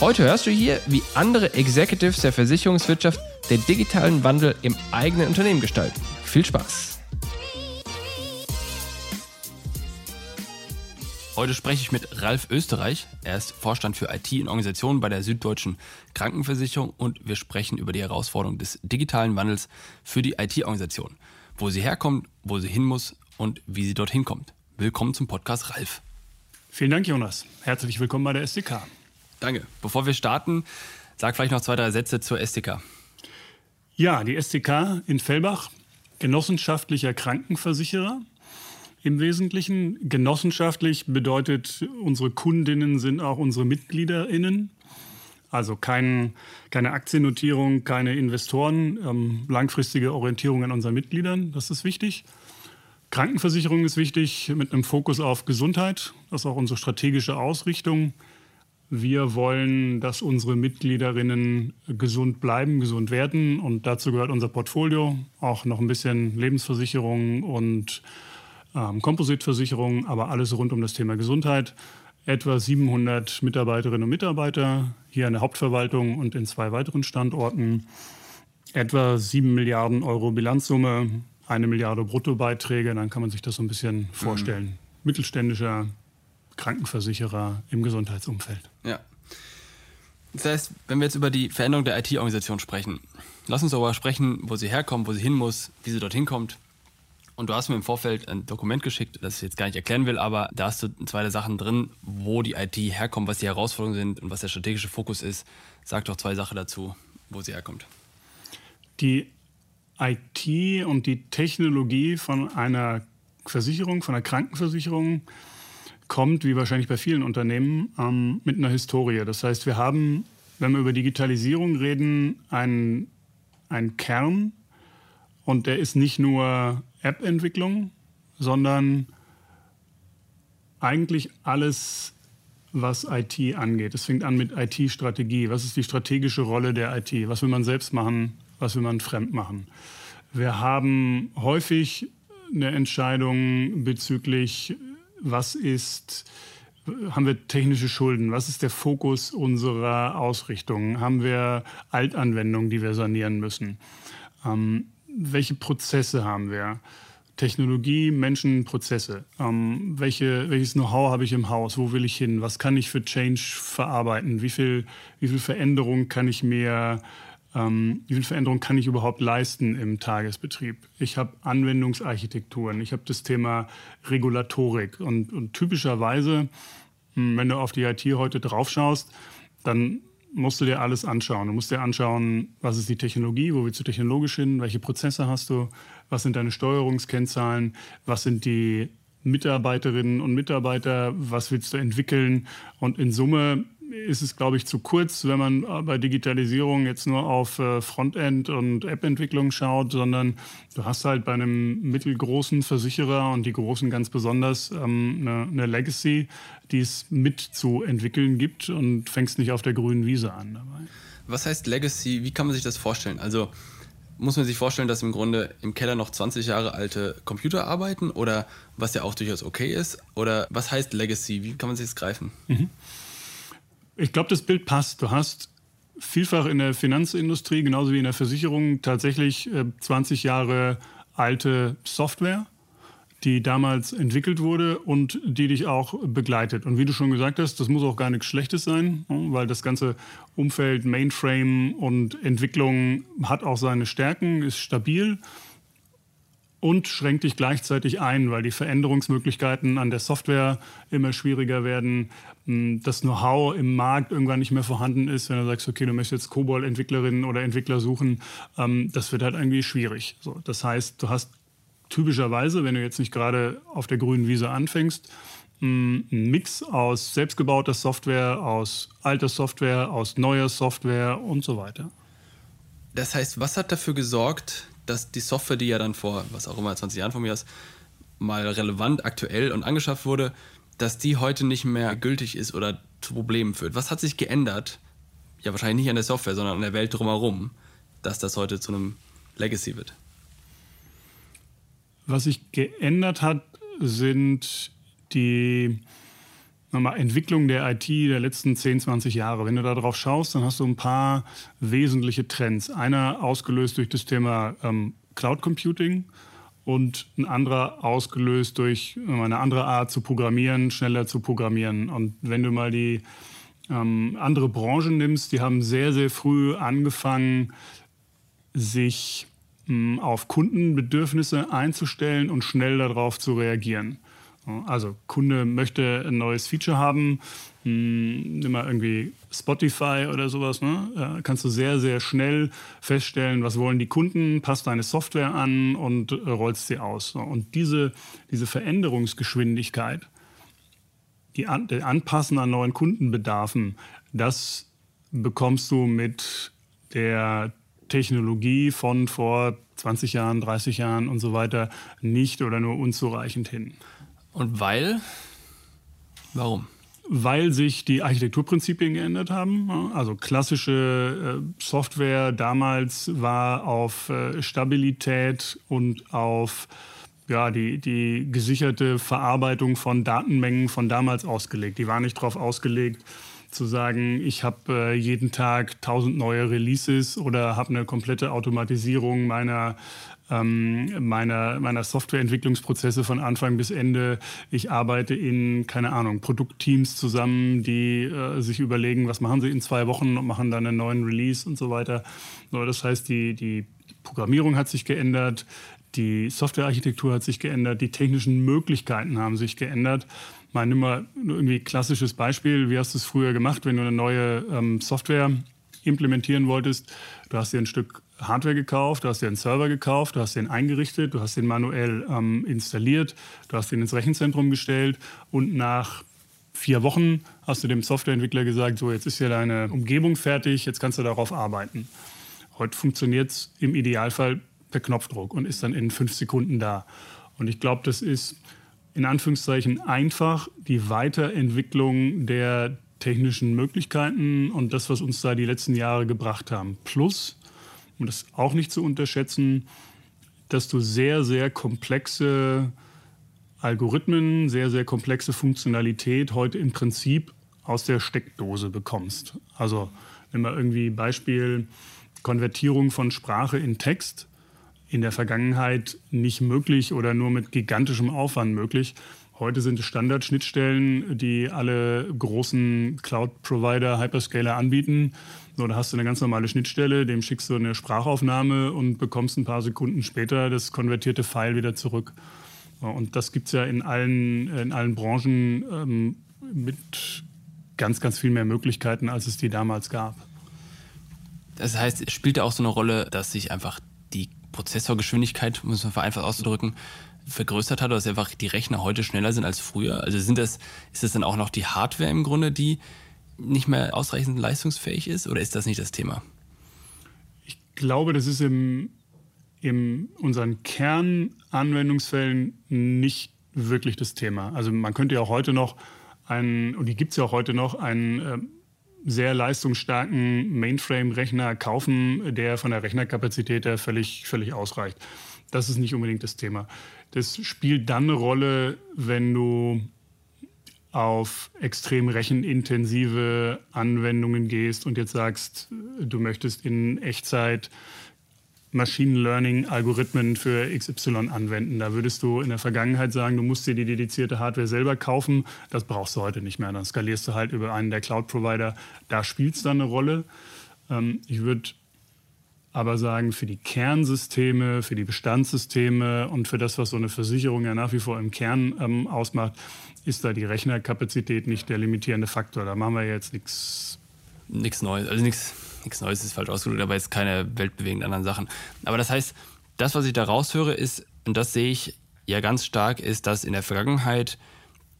Heute hörst du hier, wie andere Executives der Versicherungswirtschaft den digitalen Wandel im eigenen Unternehmen gestalten. Viel Spaß! Heute spreche ich mit Ralf Österreich. Er ist Vorstand für IT und Organisation bei der Süddeutschen Krankenversicherung und wir sprechen über die Herausforderung des digitalen Wandels für die IT-Organisation. Wo sie herkommt, wo sie hin muss und wie sie dorthin kommt. Willkommen zum Podcast Ralf. Vielen Dank, Jonas. Herzlich willkommen bei der SDK. Danke. Bevor wir starten, sag vielleicht noch zwei, drei Sätze zur STK. Ja, die STK in Fellbach, genossenschaftlicher Krankenversicherer. Im Wesentlichen genossenschaftlich bedeutet, unsere Kundinnen sind auch unsere Mitgliederinnen. Also kein, keine Aktiennotierung, keine Investoren, ähm, langfristige Orientierung an unseren Mitgliedern, das ist wichtig. Krankenversicherung ist wichtig mit einem Fokus auf Gesundheit, das ist auch unsere strategische Ausrichtung. Wir wollen, dass unsere Mitgliederinnen gesund bleiben, gesund werden. Und dazu gehört unser Portfolio, auch noch ein bisschen Lebensversicherung und ähm, Kompositversicherung, aber alles rund um das Thema Gesundheit. Etwa 700 Mitarbeiterinnen und Mitarbeiter hier in der Hauptverwaltung und in zwei weiteren Standorten. Etwa 7 Milliarden Euro Bilanzsumme, eine Milliarde Bruttobeiträge. Dann kann man sich das so ein bisschen vorstellen. Mhm. Mittelständischer Krankenversicherer im Gesundheitsumfeld. Ja. Das heißt, wenn wir jetzt über die Veränderung der IT-Organisation sprechen, lass uns darüber sprechen, wo sie herkommt, wo sie hin muss, wie sie dorthin kommt. Und du hast mir im Vorfeld ein Dokument geschickt, das ich jetzt gar nicht erklären will, aber da hast du zwei Sachen drin, wo die IT herkommt, was die Herausforderungen sind und was der strategische Fokus ist. Sag doch zwei Sachen dazu, wo sie herkommt. Die IT und die Technologie von einer Versicherung, von einer Krankenversicherung, kommt, wie wahrscheinlich bei vielen Unternehmen, ähm, mit einer Historie. Das heißt, wir haben, wenn wir über Digitalisierung reden, einen, einen Kern und der ist nicht nur App-Entwicklung, sondern eigentlich alles, was IT angeht. Es fängt an mit IT-Strategie. Was ist die strategische Rolle der IT? Was will man selbst machen? Was will man fremd machen? Wir haben häufig eine Entscheidung bezüglich was ist, haben wir technische Schulden? Was ist der Fokus unserer Ausrichtung? Haben wir Altanwendungen, die wir sanieren müssen? Ähm, welche Prozesse haben wir? Technologie, Menschen, Prozesse. Ähm, welche, welches Know-how habe ich im Haus? Wo will ich hin? Was kann ich für Change verarbeiten? Wie viel, wie viel Veränderung kann ich mir ähm, wie viel Veränderung kann ich überhaupt leisten im Tagesbetrieb? Ich habe Anwendungsarchitekturen, ich habe das Thema Regulatorik und, und typischerweise, hm, wenn du auf die IT heute draufschaust, dann musst du dir alles anschauen. Du musst dir anschauen, was ist die Technologie, wo willst du technologisch hin, welche Prozesse hast du, was sind deine Steuerungskennzahlen, was sind die Mitarbeiterinnen und Mitarbeiter, was willst du entwickeln und in Summe ist es, glaube ich, zu kurz, wenn man äh, bei Digitalisierung jetzt nur auf äh, Frontend- und App-Entwicklung schaut, sondern du hast halt bei einem mittelgroßen Versicherer und die großen ganz besonders ähm, eine, eine Legacy, die es mitzuentwickeln gibt und fängst nicht auf der grünen Wiese an dabei. Was heißt Legacy? Wie kann man sich das vorstellen? Also muss man sich vorstellen, dass im Grunde im Keller noch 20 Jahre alte Computer arbeiten oder was ja auch durchaus okay ist? Oder was heißt Legacy? Wie kann man sich das greifen? Mhm. Ich glaube, das Bild passt. Du hast vielfach in der Finanzindustrie, genauso wie in der Versicherung, tatsächlich äh, 20 Jahre alte Software, die damals entwickelt wurde und die dich auch begleitet. Und wie du schon gesagt hast, das muss auch gar nichts Schlechtes sein, weil das ganze Umfeld Mainframe und Entwicklung hat auch seine Stärken, ist stabil und schränkt dich gleichzeitig ein, weil die Veränderungsmöglichkeiten an der Software immer schwieriger werden, hm, das Know-how im Markt irgendwann nicht mehr vorhanden ist, wenn du sagst, okay, du möchtest jetzt COBOL-Entwicklerinnen oder Entwickler suchen, ähm, das wird halt irgendwie schwierig. So, das heißt, du hast typischerweise, wenn du jetzt nicht gerade auf der grünen Wiese anfängst, hm, ein Mix aus selbstgebauter Software, aus alter Software, aus neuer Software und so weiter. Das heißt, was hat dafür gesorgt, dass die Software, die ja dann vor, was auch immer, 20 Jahren von mir ist, mal relevant, aktuell und angeschafft wurde, dass die heute nicht mehr gültig ist oder zu Problemen führt. Was hat sich geändert? Ja, wahrscheinlich nicht an der Software, sondern an der Welt drumherum, dass das heute zu einem Legacy wird. Was sich geändert hat, sind die nochmal, Entwicklung der IT der letzten 10, 20 Jahre. Wenn du da drauf schaust, dann hast du ein paar wesentliche Trends. Einer ausgelöst durch das Thema ähm, Cloud Computing und ein anderer ausgelöst durch eine andere Art zu programmieren, schneller zu programmieren. Und wenn du mal die ähm, andere Branchen nimmst, die haben sehr, sehr früh angefangen, sich mh, auf Kundenbedürfnisse einzustellen und schnell darauf zu reagieren. Also Kunde möchte ein neues Feature haben, hm, nimm mal irgendwie Spotify oder sowas, ne? Da kannst du sehr, sehr schnell feststellen, was wollen die Kunden, passt deine Software an und äh, rollst sie aus. Und diese, diese Veränderungsgeschwindigkeit, die an, der Anpassen an neuen Kundenbedarfen, das bekommst du mit der Technologie von vor 20 Jahren, 30 Jahren und so weiter nicht oder nur unzureichend hin. Und weil? Warum? Weil sich die Architekturprinzipien geändert haben. Also klassische äh, Software damals war auf äh, Stabilität und auf ja, die, die gesicherte Verarbeitung von Datenmengen von damals ausgelegt. Die war nicht darauf ausgelegt, zu sagen, ich habe äh, jeden Tag tausend neue Releases oder habe eine komplette Automatisierung meiner ähm, meiner, meiner Softwareentwicklungsprozesse von Anfang bis Ende. Ich arbeite in, keine Ahnung, Produktteams zusammen, die äh, sich überlegen, was machen sie in zwei Wochen und machen dann einen neuen Release und so weiter. So, das heißt, die, die Programmierung hat sich geändert, die Softwarearchitektur hat sich geändert, die technischen Möglichkeiten haben sich geändert. Mal nimm mal irgendwie klassisches Beispiel. Wie hast du es früher gemacht, wenn du eine neue ähm, Software implementieren wolltest? Du hast dir ein Stück Hardware gekauft, du hast dir einen Server gekauft, du hast den eingerichtet, du hast den manuell ähm, installiert, du hast den ins Rechenzentrum gestellt und nach vier Wochen hast du dem Softwareentwickler gesagt, so jetzt ist ja deine Umgebung fertig, jetzt kannst du darauf arbeiten. Heute funktioniert es im Idealfall per Knopfdruck und ist dann in fünf Sekunden da. Und ich glaube, das ist in Anführungszeichen einfach die Weiterentwicklung der technischen Möglichkeiten und das, was uns da die letzten Jahre gebracht haben. Plus, um das auch nicht zu unterschätzen, dass du sehr, sehr komplexe Algorithmen, sehr, sehr komplexe Funktionalität heute im Prinzip aus der Steckdose bekommst. Also nimm mal irgendwie Beispiel Konvertierung von Sprache in Text. In der Vergangenheit nicht möglich oder nur mit gigantischem Aufwand möglich. Heute sind es Standardschnittstellen, die alle großen Cloud-Provider, Hyperscaler anbieten. So, da hast du eine ganz normale Schnittstelle, dem schickst du eine Sprachaufnahme und bekommst ein paar Sekunden später das konvertierte File wieder zurück. Und das gibt es ja in allen, in allen Branchen ähm, mit ganz, ganz viel mehr Möglichkeiten, als es die damals gab. Das heißt, spielt ja auch so eine Rolle, dass sich einfach die Prozessorgeschwindigkeit, muss man vereinfacht auszudrücken, vergrößert hat dass einfach die Rechner heute schneller sind als früher? Also sind das, ist das dann auch noch die Hardware im Grunde, die nicht mehr ausreichend leistungsfähig ist oder ist das nicht das Thema? Ich glaube, das ist im, in unseren Kernanwendungsfällen nicht wirklich das Thema. Also man könnte ja auch heute noch einen, und die gibt es ja auch heute noch, einen äh, sehr leistungsstarken Mainframe-Rechner kaufen, der von der Rechnerkapazität her völlig, völlig ausreicht. Das ist nicht unbedingt das Thema. Das spielt dann eine Rolle, wenn du auf extrem rechenintensive Anwendungen gehst und jetzt sagst, du möchtest in Echtzeit Machine Learning Algorithmen für XY anwenden. Da würdest du in der Vergangenheit sagen, du musst dir die dedizierte Hardware selber kaufen. Das brauchst du heute nicht mehr. Dann skalierst du halt über einen der Cloud-Provider. Da spielt es dann eine Rolle. Ähm, ich würde aber sagen, für die Kernsysteme, für die Bestandssysteme und für das, was so eine Versicherung ja nach wie vor im Kern ähm, ausmacht, ist da die Rechnerkapazität nicht der limitierende Faktor. Da machen wir jetzt nichts. Nichts Neues, also nichts Neues ist falsch ausgedrückt, aber jetzt keine weltbewegenden anderen Sachen. Aber das heißt, das, was ich da raushöre, ist, und das sehe ich ja ganz stark, ist, dass in der Vergangenheit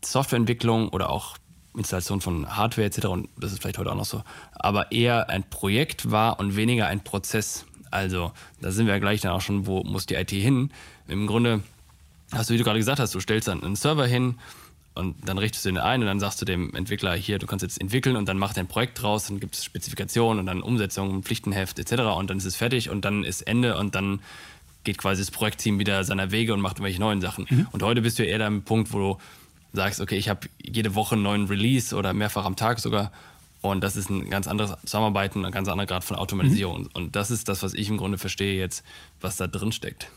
Softwareentwicklung oder auch Installation von Hardware etc., und das ist vielleicht heute auch noch so, aber eher ein Projekt war und weniger ein Prozess. Also, da sind wir ja gleich dann auch schon, wo muss die IT hin? Im Grunde hast du, wie du gerade gesagt hast, du stellst dann einen Server hin, und dann richtest du den ein und dann sagst du dem Entwickler, hier, du kannst jetzt entwickeln und dann macht er ein Projekt draus, dann gibt es Spezifikationen und dann Umsetzung, Pflichtenheft etc. und dann ist es fertig und dann ist Ende und dann geht quasi das Projektteam wieder seiner Wege und macht irgendwelche neuen Sachen. Mhm. Und heute bist du eher am Punkt, wo du sagst, okay, ich habe jede Woche einen neuen Release oder mehrfach am Tag sogar und das ist ein ganz anderes Zusammenarbeiten, ein ganz anderer Grad von Automatisierung. Mhm. Und das ist das, was ich im Grunde verstehe jetzt, was da drin steckt.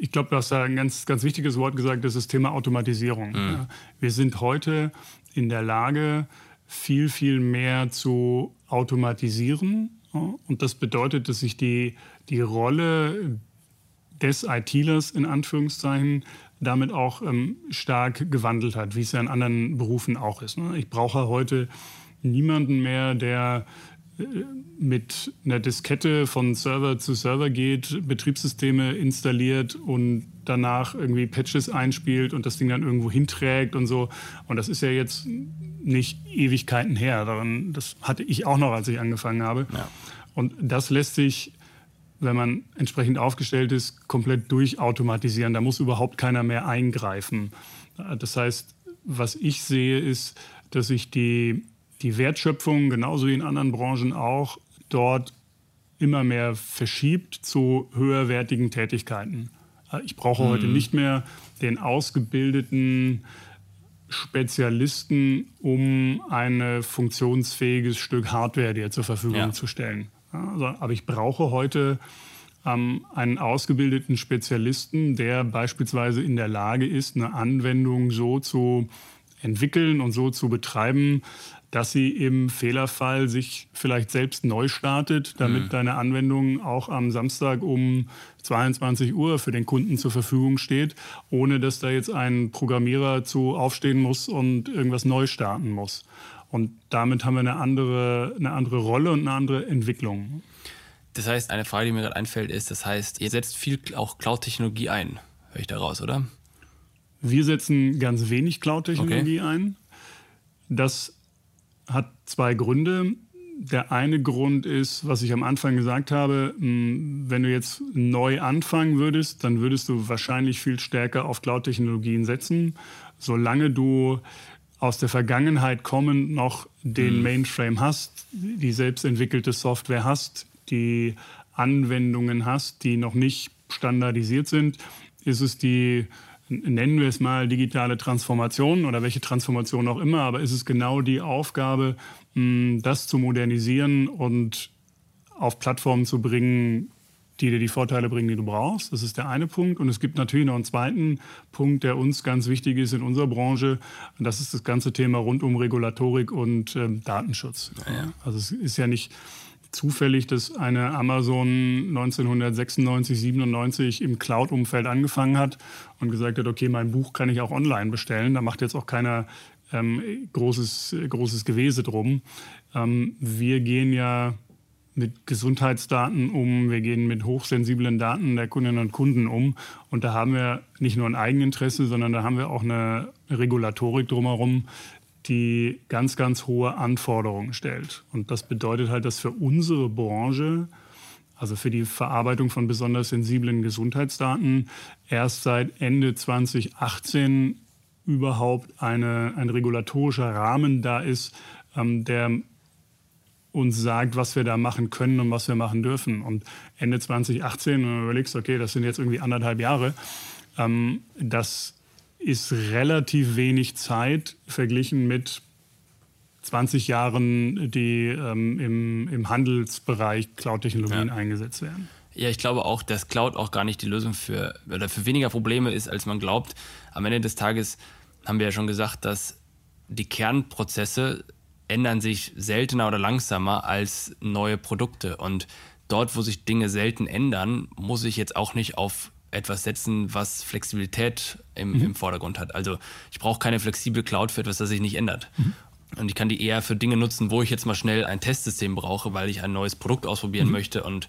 Ich glaube, du hast da ein ganz, ganz wichtiges Wort gesagt, das ist das Thema Automatisierung. Mhm. Wir sind heute in der Lage, viel, viel mehr zu automatisieren. Und das bedeutet, dass sich die, die Rolle des ITlers in Anführungszeichen damit auch ähm, stark gewandelt hat, wie es ja in anderen Berufen auch ist. Ne? Ich brauche heute niemanden mehr, der mit einer Diskette von Server zu Server geht, Betriebssysteme installiert und danach irgendwie Patches einspielt und das Ding dann irgendwo hinträgt und so. Und das ist ja jetzt nicht Ewigkeiten her. Das hatte ich auch noch, als ich angefangen habe. Ja. Und das lässt sich, wenn man entsprechend aufgestellt ist, komplett durchautomatisieren. Da muss überhaupt keiner mehr eingreifen. Das heißt, was ich sehe, ist, dass sich die die Wertschöpfung, genauso wie in anderen Branchen auch, dort immer mehr verschiebt zu höherwertigen Tätigkeiten. Ich brauche mhm. heute nicht mehr den ausgebildeten Spezialisten, um ein funktionsfähiges Stück Hardware dir zur Verfügung ja. zu stellen. Also, aber ich brauche heute ähm, einen ausgebildeten Spezialisten, der beispielsweise in der Lage ist, eine Anwendung so zu entwickeln und so zu betreiben, dass sie im Fehlerfall sich vielleicht selbst neu startet, damit mhm. deine Anwendung auch am Samstag um 22 Uhr für den Kunden zur Verfügung steht, ohne dass da jetzt ein Programmierer zu aufstehen muss und irgendwas neu starten muss. Und damit haben wir eine andere, eine andere Rolle und eine andere Entwicklung. Das heißt, eine Frage, die mir gerade einfällt, ist, das heißt, ihr setzt viel auch Cloud-Technologie ein, höre ich daraus, oder? Wir setzen ganz wenig Cloud-Technologie okay. ein. Das hat zwei Gründe. Der eine Grund ist, was ich am Anfang gesagt habe, wenn du jetzt neu anfangen würdest, dann würdest du wahrscheinlich viel stärker auf Cloud-Technologien setzen. Solange du aus der Vergangenheit kommend noch den mhm. Mainframe hast, die selbstentwickelte Software hast, die Anwendungen hast, die noch nicht standardisiert sind, ist es die nennen wir es mal digitale Transformation oder welche Transformation auch immer, aber ist es genau die Aufgabe, das zu modernisieren und auf Plattformen zu bringen, die dir die Vorteile bringen, die du brauchst. Das ist der eine Punkt. Und es gibt natürlich noch einen zweiten Punkt, der uns ganz wichtig ist in unserer Branche. Und das ist das ganze Thema rund um Regulatorik und ähm, Datenschutz. Ja, ja. Also es ist ja nicht zufällig, dass eine Amazon 1996, 97 im Cloud-Umfeld angefangen hat und gesagt hat, okay, mein Buch kann ich auch online bestellen. Da macht jetzt auch keiner ähm, großes, großes Gewese drum. Ähm, wir gehen ja mit Gesundheitsdaten um, wir gehen mit hochsensiblen Daten der Kundinnen und Kunden um. Und da haben wir nicht nur ein Eigeninteresse, sondern da haben wir auch eine Regulatorik drumherum, die ganz, ganz hohe Anforderungen stellt. Und das bedeutet halt, dass für unsere Branche, also für die Verarbeitung von besonders sensiblen Gesundheitsdaten, erst seit Ende 2018 überhaupt eine, ein regulatorischer Rahmen da ist, ähm, der uns sagt, was wir da machen können und was wir machen dürfen. Und Ende 2018, wenn du überlegst, okay, das sind jetzt irgendwie anderthalb Jahre, ähm, das ist relativ wenig Zeit verglichen mit 20 Jahren, die ähm, im, im Handelsbereich Cloud-Technologien ja. eingesetzt werden. Ja, ich glaube auch, dass Cloud auch gar nicht die Lösung für oder für weniger Probleme ist, als man glaubt. Am Ende des Tages haben wir ja schon gesagt, dass die Kernprozesse ändern sich seltener oder langsamer als neue Produkte. Und dort, wo sich Dinge selten ändern, muss ich jetzt auch nicht auf etwas setzen, was Flexibilität im, mhm. im Vordergrund hat. Also ich brauche keine flexible Cloud für etwas, das sich nicht ändert. Mhm. Und ich kann die eher für Dinge nutzen, wo ich jetzt mal schnell ein Testsystem brauche, weil ich ein neues Produkt ausprobieren mhm. möchte und,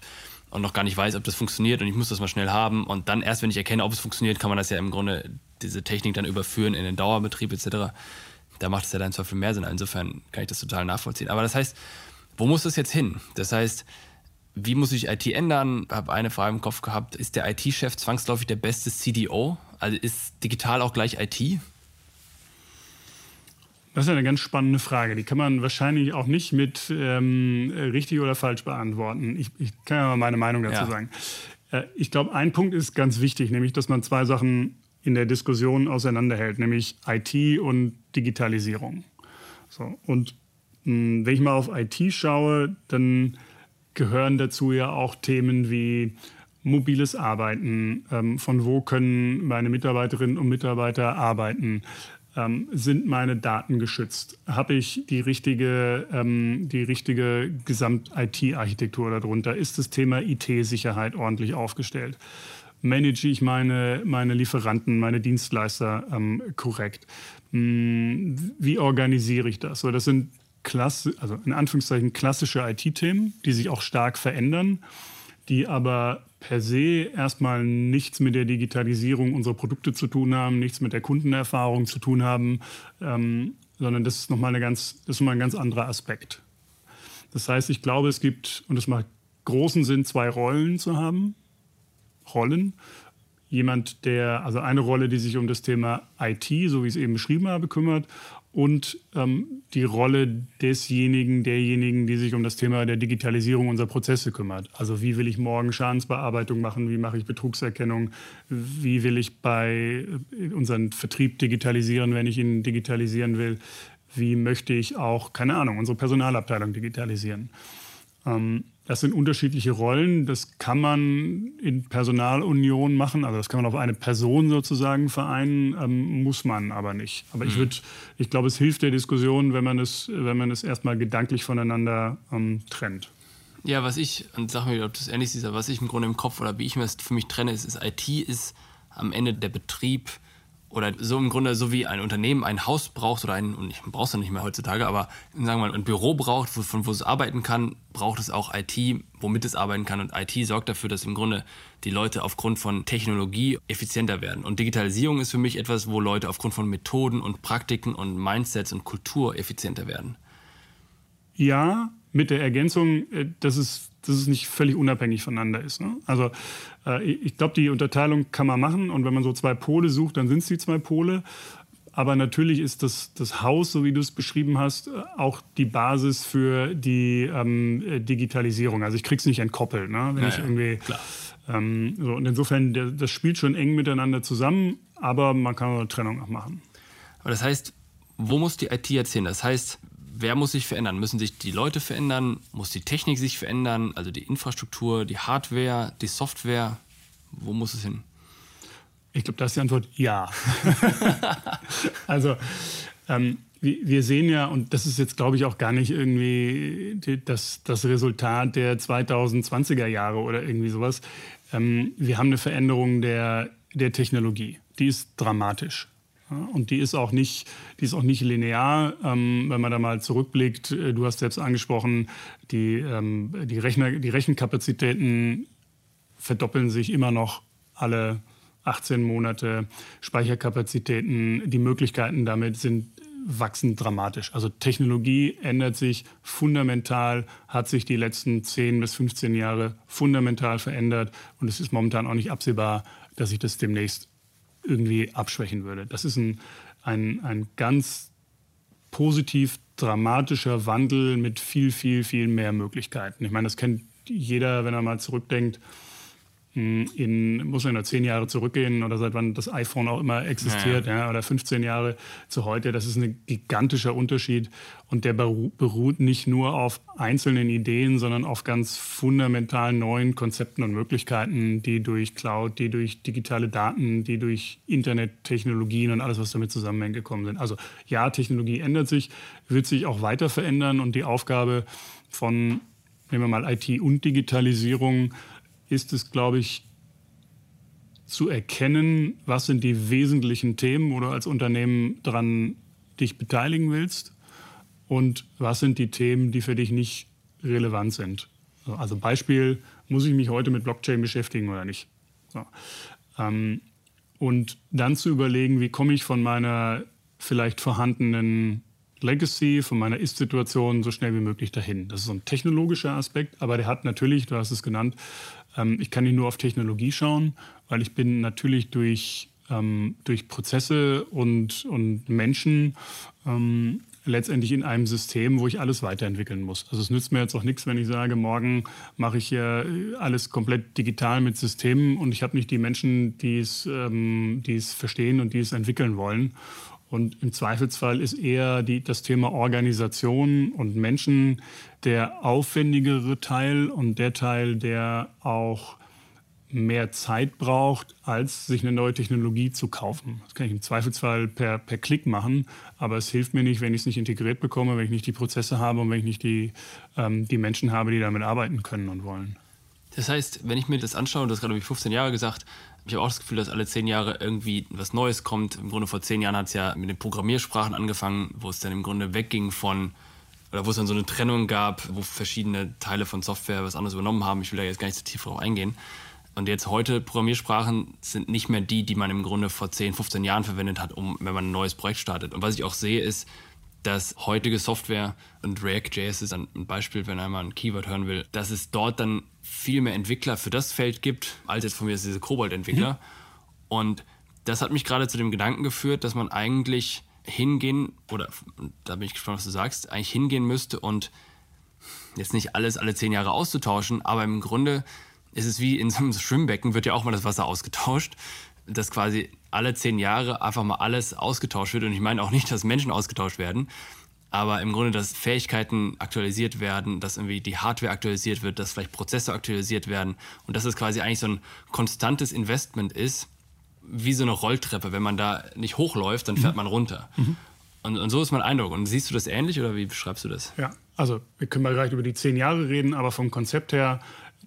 und noch gar nicht weiß, ob das funktioniert und ich muss das mal schnell haben. Und dann erst, wenn ich erkenne, ob es funktioniert, kann man das ja im Grunde, diese Technik dann überführen in den Dauerbetrieb etc. Da macht es ja dann zwar viel mehr Sinn. Insofern kann ich das total nachvollziehen. Aber das heißt, wo muss das jetzt hin? Das heißt, wie muss sich IT ändern? Ich habe eine Frage im Kopf gehabt. Ist der IT-Chef zwangsläufig der beste CDO? Also ist digital auch gleich IT? Das ist eine ganz spannende Frage. Die kann man wahrscheinlich auch nicht mit ähm, richtig oder falsch beantworten. Ich, ich, kann ja mal meine Meinung dazu ja. sagen. Äh, ich glaube, ein Punkt ist ganz wichtig, nämlich, dass man zwei Sachen in der Diskussion auseinanderhält, nämlich IT und Digitalisierung. So, und mh, wenn ich mal auf IT schaue, dann gehören dazu ja auch Themen wie mobiles Arbeiten, ähm, von wo können meine Mitarbeiterinnen und Mitarbeiter arbeiten, ähm, sind meine Daten geschützt? Habe ich die richtige, ähm, die richtige Gesamt-IT-Architektur darunter? Ist das Thema IT-Sicherheit ordentlich aufgestellt? Manage ich meine, meine Lieferanten, meine Dienstleister ähm, korrekt? Hm, wie organisiere ich das? So, das sind Klasse, also in Anführungszeichen klassische IT-Themen, die sich auch stark verändern, die aber per se erstmal nichts mit der Digitalisierung unserer Produkte zu tun haben, nichts mit der Kundenerfahrung zu tun haben, ähm, sondern das ist nochmal eine ein ganz anderer Aspekt. Das heißt, ich glaube, es gibt, und es macht großen Sinn, zwei Rollen zu haben. Rollen. Jemand, der, also eine Rolle, die sich um das Thema IT, so wie ich es eben beschrieben habe, kümmert und ähm, die Rolle desjenigen, derjenigen, die sich um das Thema der Digitalisierung unserer Prozesse kümmert. Also wie will ich morgen Schadensbearbeitung machen, wie mache ich Betrugserkennung, wie will ich bei äh, unseren Vertrieb digitalisieren, wenn ich ihn digitalisieren will, wie möchte ich auch, keine Ahnung, unsere Personalabteilung digitalisieren. Ähm, das sind unterschiedliche Rollen. Das kann man in Personalunion machen. Also das kann man auf eine Person sozusagen vereinen, ähm, muss man aber nicht. Aber mhm. ich würde, ich glaube, es hilft der Diskussion, wenn man es, wenn man es erstmal gedanklich voneinander ähm, trennt. Ja, was ich, und sag mir, ob das ähnlich ist, aber was ich im Grunde im Kopf oder wie ich mir das für mich trenne, ist, ist IT ist am Ende der Betrieb oder so im Grunde so wie ein Unternehmen ein Haus braucht oder ein, und ich brauch's ja nicht mehr heutzutage, aber sagen wir mal, ein Büro braucht, wo, von wo es arbeiten kann, braucht es auch IT, womit es arbeiten kann. Und IT sorgt dafür, dass im Grunde die Leute aufgrund von Technologie effizienter werden. Und Digitalisierung ist für mich etwas, wo Leute aufgrund von Methoden und Praktiken und Mindsets und Kultur effizienter werden. Ja, mit der Ergänzung, äh, dass es, dass es nicht völlig unabhängig voneinander ist. Ne? Also äh, ich glaube, die Unterteilung kann man machen und wenn man so zwei Pole sucht, dann sind es die zwei Pole. Aber natürlich ist das, das Haus, so wie du es beschrieben hast, äh, auch die Basis für die ähm, Digitalisierung. Also ich kriege es nicht entkoppelt, ne? wenn ja, ich irgendwie. Ähm, so, und insofern, der, das spielt schon eng miteinander zusammen, aber man kann eine Trennung auch machen. Aber das heißt, wo muss die IT jetzt hin? Das heißt, wer muss sich verändern? Müssen sich die Leute verändern? Muss die Technik sich verändern? Also die Infrastruktur, die Hardware, die Software? Wo muss es hin? Ich glaube, da ist die Antwort ja. also ähm, wir sehen ja, und das ist jetzt, glaube ich, auch gar nicht irgendwie das, das Resultat der 2020er Jahre oder irgendwie sowas. Ähm, wir haben eine Veränderung der, der Technologie. Die ist dramatisch. Und die ist auch nicht, die ist auch nicht linear, ähm, wenn man da mal zurückblickt. Äh, du hast selbst angesprochen, die, ähm, die, Rechner, die Rechenkapazitäten verdoppeln sich immer noch alle 18 Monate. Speicherkapazitäten, die Möglichkeiten damit sind wachsen dramatisch. Also Technologie ändert sich fundamental, hat sich die letzten 10 bis 15 Jahre fundamental verändert und es ist momentan auch nicht absehbar, dass sich das demnächst irgendwie abschwächen würde. Das ist ein, ein, ein ganz positiv dramatischer Wandel mit viel, viel, viel mehr Möglichkeiten. Ich meine, das kennt jeder, wenn er mal zurückdenkt. In, muss man nur zehn Jahre zurückgehen oder seit wann das iPhone auch immer existiert, ja, ja. Ja, oder 15 Jahre zu heute. Das ist ein gigantischer Unterschied und der beruht nicht nur auf einzelnen Ideen, sondern auf ganz fundamentalen neuen Konzepten und Möglichkeiten, die durch Cloud, die durch digitale Daten, die durch Internettechnologien und alles, was damit zusammenhängt, gekommen sind. Also ja, Technologie ändert sich, wird sich auch weiter verändern und die Aufgabe von, nehmen wir mal IT und Digitalisierung, ist es, glaube ich, zu erkennen, was sind die wesentlichen Themen, wo du als Unternehmen daran dich beteiligen willst und was sind die Themen, die für dich nicht relevant sind. Also Beispiel, muss ich mich heute mit Blockchain beschäftigen oder nicht? So. Ähm, und dann zu überlegen, wie komme ich von meiner vielleicht vorhandenen Legacy, von meiner Ist-Situation so schnell wie möglich dahin. Das ist so ein technologischer Aspekt, aber der hat natürlich, du hast es genannt, ich kann nicht nur auf Technologie schauen, weil ich bin natürlich durch, ähm, durch Prozesse und, und Menschen ähm, letztendlich in einem System, wo ich alles weiterentwickeln muss. Also es nützt mir jetzt auch nichts, wenn ich sage, morgen mache ich hier alles komplett digital mit Systemen und ich habe nicht die Menschen, die ähm, die es verstehen und die es entwickeln wollen. Und im Zweifelsfall ist eher die, das Thema Organisation und Menschen der aufwendigere Teil und der Teil, der auch mehr Zeit braucht, als sich eine neue Technologie zu kaufen. Das kann ich im Zweifelsfall per, per Klick machen, aber es hilft mir nicht, wenn ich es nicht integriert bekomme, wenn ich nicht die Prozesse habe und wenn ich nicht die, ähm, die Menschen habe, die damit arbeiten können und wollen. Das heißt, wenn ich mir das anschaue, du hast gerade 15 Jahre gesagt, ich habe auch das Gefühl, dass alle zehn Jahre irgendwie was Neues kommt. Im Grunde vor zehn Jahren hat es ja mit den Programmiersprachen angefangen, wo es dann im Grunde wegging von, oder wo es dann so eine Trennung gab, wo verschiedene Teile von Software was anderes übernommen haben. Ich will da jetzt gar nicht so tief drauf eingehen. Und jetzt heute Programmiersprachen sind nicht mehr die, die man im Grunde vor 10, 15 Jahren verwendet hat, um, wenn man ein neues Projekt startet. Und was ich auch sehe, ist, dass heutige Software und React.js ist ein Beispiel, wenn einmal ein Keyword hören will, dass es dort dann viel mehr Entwickler für das Feld gibt, als jetzt von mir diese Kobold-Entwickler. Mhm. Und das hat mich gerade zu dem Gedanken geführt, dass man eigentlich hingehen, oder da bin ich gespannt, was du sagst, eigentlich hingehen müsste und jetzt nicht alles alle zehn Jahre auszutauschen, aber im Grunde ist es wie in so einem Schwimmbecken, wird ja auch mal das Wasser ausgetauscht, dass quasi alle zehn Jahre einfach mal alles ausgetauscht wird. Und ich meine auch nicht, dass Menschen ausgetauscht werden, aber im Grunde, dass Fähigkeiten aktualisiert werden, dass irgendwie die Hardware aktualisiert wird, dass vielleicht Prozesse aktualisiert werden und dass es quasi eigentlich so ein konstantes Investment ist, wie so eine Rolltreppe. Wenn man da nicht hochläuft, dann fährt mhm. man runter. Mhm. Und, und, so ist mein Eindruck. Und siehst du das ähnlich oder wie beschreibst du das? Ja, also wir können mal gleich über die zehn Jahre reden, aber vom Konzept her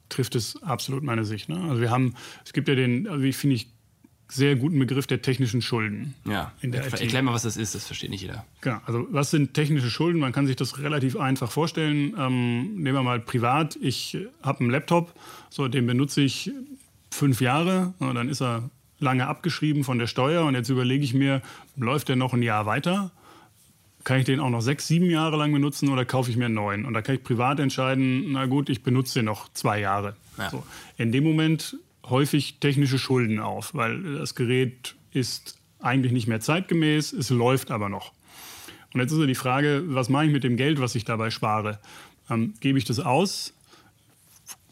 trifft es absolut meine Sicht. Ne? Also wir haben, es gibt ja den, also wie finde ich, sehr guten Begriff der technischen Schulden. Ja, in der erklär mal, was das ist, das versteht nicht jeder. Genau, also was sind technische Schulden? Man kann sich das relativ einfach vorstellen. Ähm, nehmen wir mal privat, ich habe einen Laptop, so, den benutze ich fünf Jahre, und dann ist er lange abgeschrieben von der Steuer und jetzt überlege ich mir, läuft der noch ein Jahr weiter? Kann ich den auch noch sechs, sieben Jahre lang benutzen oder kaufe ich mir einen neuen? Und da kann ich privat entscheiden, na gut, ich benutze den noch zwei Jahre. Ja. So. In dem Moment häufig technische Schulden auf, weil das Gerät ist eigentlich nicht mehr zeitgemäß, es läuft aber noch. Und jetzt ist ja die Frage, was mache ich mit dem Geld, was ich dabei spare? Ähm, gebe ich das aus,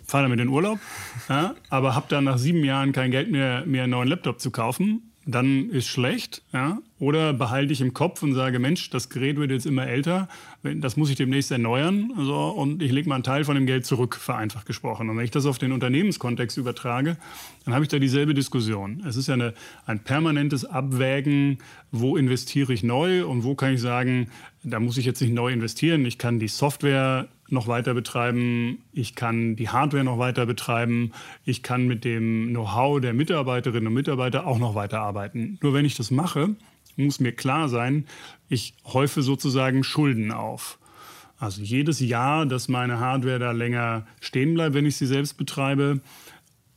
fahre damit in Urlaub, ja, aber habe dann nach sieben Jahren kein Geld mehr, mir einen neuen Laptop zu kaufen dann ist schlecht. Ja? Oder behalte ich im Kopf und sage, Mensch, das Gerät wird jetzt immer älter, das muss ich demnächst erneuern also, und ich lege mal einen Teil von dem Geld zurück, vereinfacht gesprochen. Und wenn ich das auf den Unternehmenskontext übertrage, dann habe ich da dieselbe Diskussion. Es ist ja eine, ein permanentes Abwägen, wo investiere ich neu und wo kann ich sagen, da muss ich jetzt nicht neu investieren. Ich kann die Software noch weiter betreiben, ich kann die Hardware noch weiter betreiben, ich kann mit dem Know-how der Mitarbeiterinnen und Mitarbeiter auch noch weiter arbeiten. Nur wenn ich das mache, muss mir klar sein, ich häufe sozusagen Schulden auf. Also jedes Jahr, dass meine Hardware da länger stehen bleibt, wenn ich sie selbst betreibe,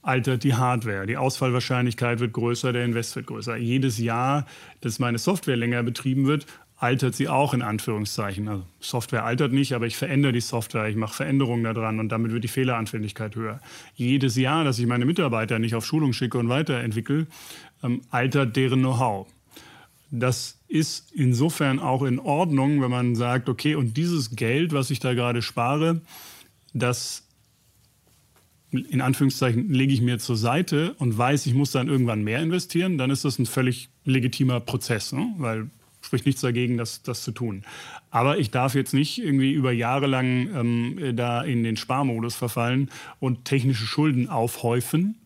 altert die Hardware. Die Ausfallwahrscheinlichkeit wird größer, der Invest wird größer. Jedes Jahr, dass meine Software länger betrieben wird, altert sie auch in Anführungszeichen. Also Software altert nicht, aber ich verändere die Software, ich mache Veränderungen daran und damit wird die Fehleranfälligkeit höher. Jedes Jahr, dass ich meine Mitarbeiter nicht auf Schulung schicke und weiterentwickle, ähm, altert deren Know-how. Das ist insofern auch in Ordnung, wenn man sagt, okay, und dieses Geld, was ich da gerade spare, das in Anführungszeichen lege ich mir zur Seite und weiß, ich muss dann irgendwann mehr investieren, dann ist das ein völlig legitimer Prozess, ne? weil spricht nichts dagegen, das, das zu tun. Aber ich darf jetzt nicht irgendwie über Jahre lang ähm, da in den Sparmodus verfallen und technische Schulden aufhäufen.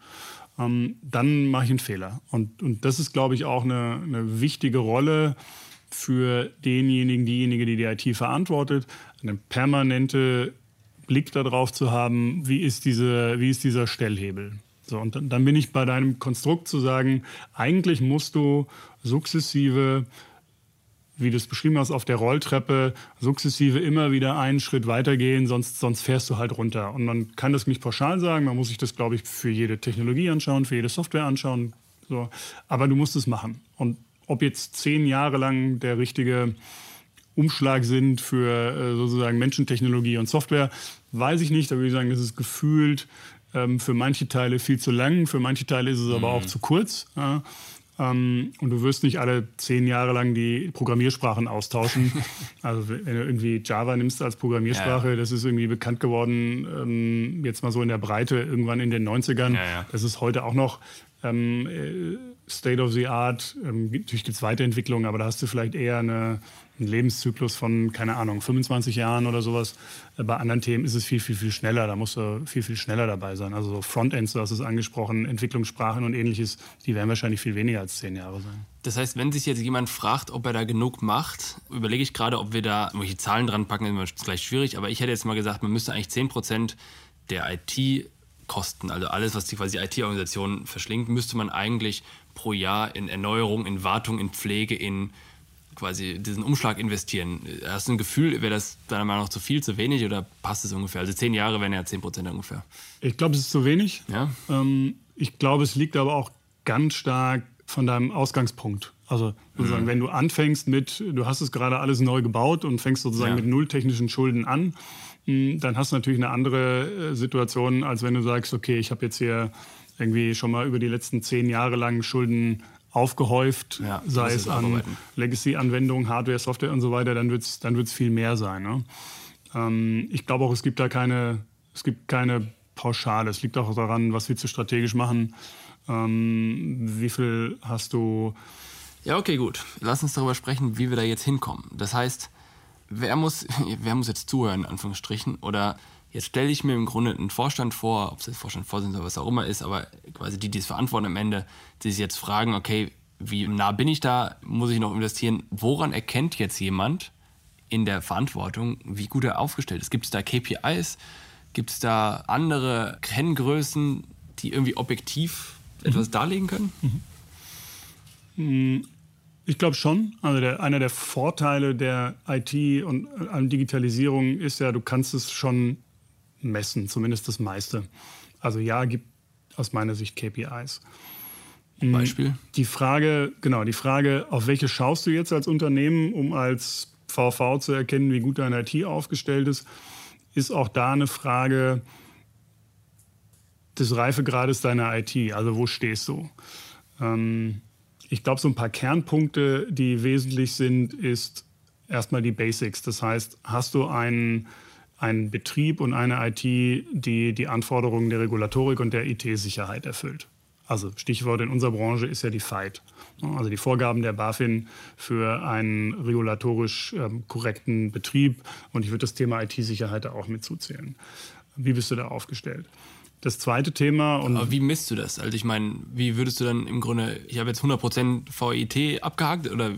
Ähm, dann mache ich einen Fehler. Und, und das ist, glaube ich, auch eine, eine wichtige Rolle für denjenigen, diejenige, die die IT verantwortet, eine permanente Blick darauf zu haben, wie ist, diese, wie ist dieser Stellhebel. So, und dann, dann bin ich bei deinem Konstrukt zu sagen, eigentlich musst du sukzessive wie du es beschrieben hast, auf der Rolltreppe sukzessive immer wieder einen Schritt weitergehen, sonst, sonst fährst du halt runter. Und man kann das nicht pauschal sagen, man muss sich das, glaube ich, für jede Technologie anschauen, für jede Software anschauen. So. Aber du musst es machen. Und ob jetzt zehn Jahre lang der richtige Umschlag sind für äh, sozusagen Menschentechnologie und Software, weiß ich nicht. Da würde ich sagen, das ist gefühlt ähm, für manche Teile viel zu lang, für manche Teile ist es aber auch mhm. zu kurz. Ähm, und du wirst nicht alle zehn Jahre lang die Programmiersprachen austauschen. also wenn du irgendwie Java nimmst als Programmiersprache, ja, ja. das ist irgendwie bekannt geworden, ähm, jetzt mal so in der Breite, irgendwann in den 90ern. Ja, das ist heute auch noch ähm, äh, State of the Art. Ähm, natürlich gibt es Weiterentwicklungen, aber da hast du vielleicht eher eine, einen Lebenszyklus von, keine Ahnung, 25 Jahren oder sowas. Äh, bei anderen Themen ist es viel, viel, viel schneller. Da musst du viel, viel schneller dabei sein. Also so Frontends, du hast es angesprochen, Entwicklungssprachen und ähnliches, die werden wahrscheinlich viel weniger als zehn Jahre sein. Das heißt, wenn sich jetzt jemand fragt, ob er da genug macht, überlege ich gerade, ob wir da irgendwelche Zahlen dran packen, ist gleich schwierig. Aber ich hätte jetzt mal gesagt, man müsste eigentlich 10 Prozent der IT Kosten, also alles, was die quasi IT-Organisation verschlingt, müsste man eigentlich pro Jahr in Erneuerung, in Wartung, in Pflege, in quasi diesen Umschlag investieren. Hast du ein Gefühl, wäre das deiner Meinung nach zu viel, zu wenig oder passt es ungefähr? Also zehn Jahre wären ja zehn Prozent ungefähr. Ich glaube, es ist zu wenig. Ja? Ähm, ich glaube, es liegt aber auch ganz stark von deinem Ausgangspunkt. Also sozusagen, mhm. wenn du anfängst mit, du hast es gerade alles neu gebaut und fängst sozusagen ja. mit null technischen Schulden an, hm, dann hast du natürlich eine andere äh, Situation, als wenn du sagst, okay, ich habe jetzt hier irgendwie schon mal über die letzten zehn Jahre lang Schulden aufgehäuft, ja, sei es an Legacy-Anwendungen, Hardware, Software und so weiter, dann wird es dann wird's viel mehr sein. Ne? Ähm, ich glaube auch, es gibt da keine, es gibt keine Pauschale. Es liegt auch daran, was willst du strategisch machen. Ähm, wie viel hast du ja, okay, gut. Lass uns darüber sprechen, wie wir da jetzt hinkommen. Das heißt, wer muss, wer muss jetzt zuhören, in Anführungsstrichen? Oder jetzt stelle ich mir im Grunde einen Vorstand vor, ob es jetzt Vorstand, Vorsitzender oder was auch immer ist, aber quasi die, die es verantworten am Ende, die sich jetzt fragen, okay, wie nah bin ich da? Muss ich noch investieren? Woran erkennt jetzt jemand in der Verantwortung, wie gut er aufgestellt ist? Gibt es da KPIs? Gibt es da andere Kenngrößen, die irgendwie objektiv etwas mhm. darlegen können? Mhm. Hm, ich glaube schon. Also der, einer der Vorteile der IT und an Digitalisierung ist ja, du kannst es schon messen, zumindest das meiste. Also ja, gibt aus meiner Sicht KPIs. Hm, Beispiel? Die Frage, genau, die Frage, auf welche schaust du jetzt als Unternehmen, um als VV zu erkennen, wie gut deine IT aufgestellt ist, ist auch da eine Frage des Reifegrades deiner IT. Also wo stehst du? Ähm, ich glaube, so ein paar Kernpunkte, die wesentlich sind, ist erstmal die Basics. Das heißt, hast du einen, einen Betrieb und eine IT, die die Anforderungen der Regulatorik und der IT-Sicherheit erfüllt? Also Stichwort in unserer Branche ist ja die FIGHT. Also die Vorgaben der BaFin für einen regulatorisch ähm, korrekten Betrieb. Und ich würde das Thema IT-Sicherheit da auch mit zuzählen. Wie bist du da aufgestellt? Das zweite Thema. Und Aber wie misst du das? Also ich meine, wie würdest du dann im Grunde, ich habe jetzt 100% VIT abgehakt oder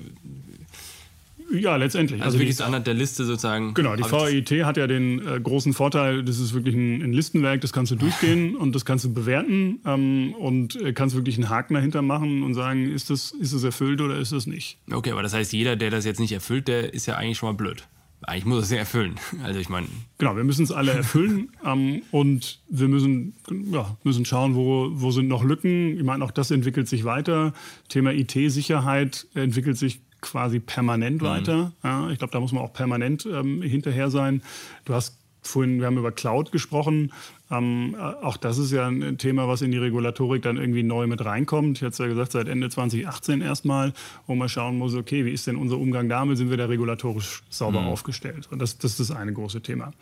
ja, letztendlich. Also, also wirklich anhand der Liste sozusagen. Genau, die VIT hat ja den äh, großen Vorteil, das ist wirklich ein, ein, Listenwerk, das kannst du durchgehen und das kannst du bewerten ähm, und äh, kannst wirklich einen Haken dahinter machen und sagen, ist das, ist das erfüllt oder ist das nicht. Okay, aber das heißt, jeder, der das jetzt nicht erfüllt, der ist ja eigentlich schon mal blöd eigentlich muss es ja erfüllen. Also ich meine. Genau, wir müssen es alle erfüllen ähm, und wir müssen, ja, müssen schauen, wo, wo sind noch Lücken. Ich meine, auch das entwickelt sich weiter. Thema IT-Sicherheit entwickelt sich quasi permanent mhm. weiter. Ja, ich glaube, da muss man auch permanent ähm, hinterher sein. Du hast vorhin, wir haben über Cloud gesprochen. Ähm, äh, auch das ist ja ein Thema, was in die Regulatorik dann irgendwie neu mit reinkommt. Ich hatte es ja gesagt, seit Ende 2018 erstmal, wo man schauen muss, okay, wie ist denn unser Umgang damit? Sind wir da regulatorisch sauber mhm. aufgestellt? Und das, das ist das eine große Thema.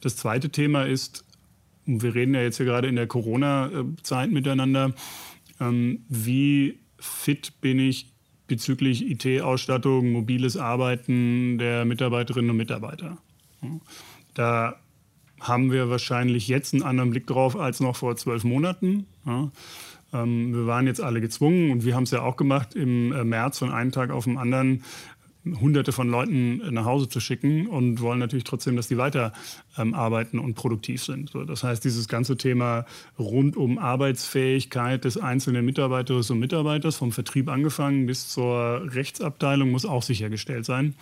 Das zweite Thema ist, wir reden ja jetzt hier gerade in der Corona-Zeit miteinander, ähm, wie fit bin ich bezüglich IT-Ausstattung, mobiles Arbeiten der Mitarbeiterinnen und Mitarbeiter. Da haben wir wahrscheinlich jetzt einen anderen Blick drauf als noch vor zwölf Monaten. Ähm, wir waren jetzt alle gezwungen und wir haben es ja auch gemacht, im äh, März von einem Tag auf den anderen hunderte von Leuten nach Hause zu schicken und wollen natürlich trotzdem, dass die weiter ähm, arbeiten und produktiv sind. So, das heißt, dieses ganze Thema rund um Arbeitsfähigkeit des einzelnen Mitarbeiterinnen und Mitarbeiters, vom Vertrieb angefangen bis zur Rechtsabteilung, muss auch sichergestellt sein.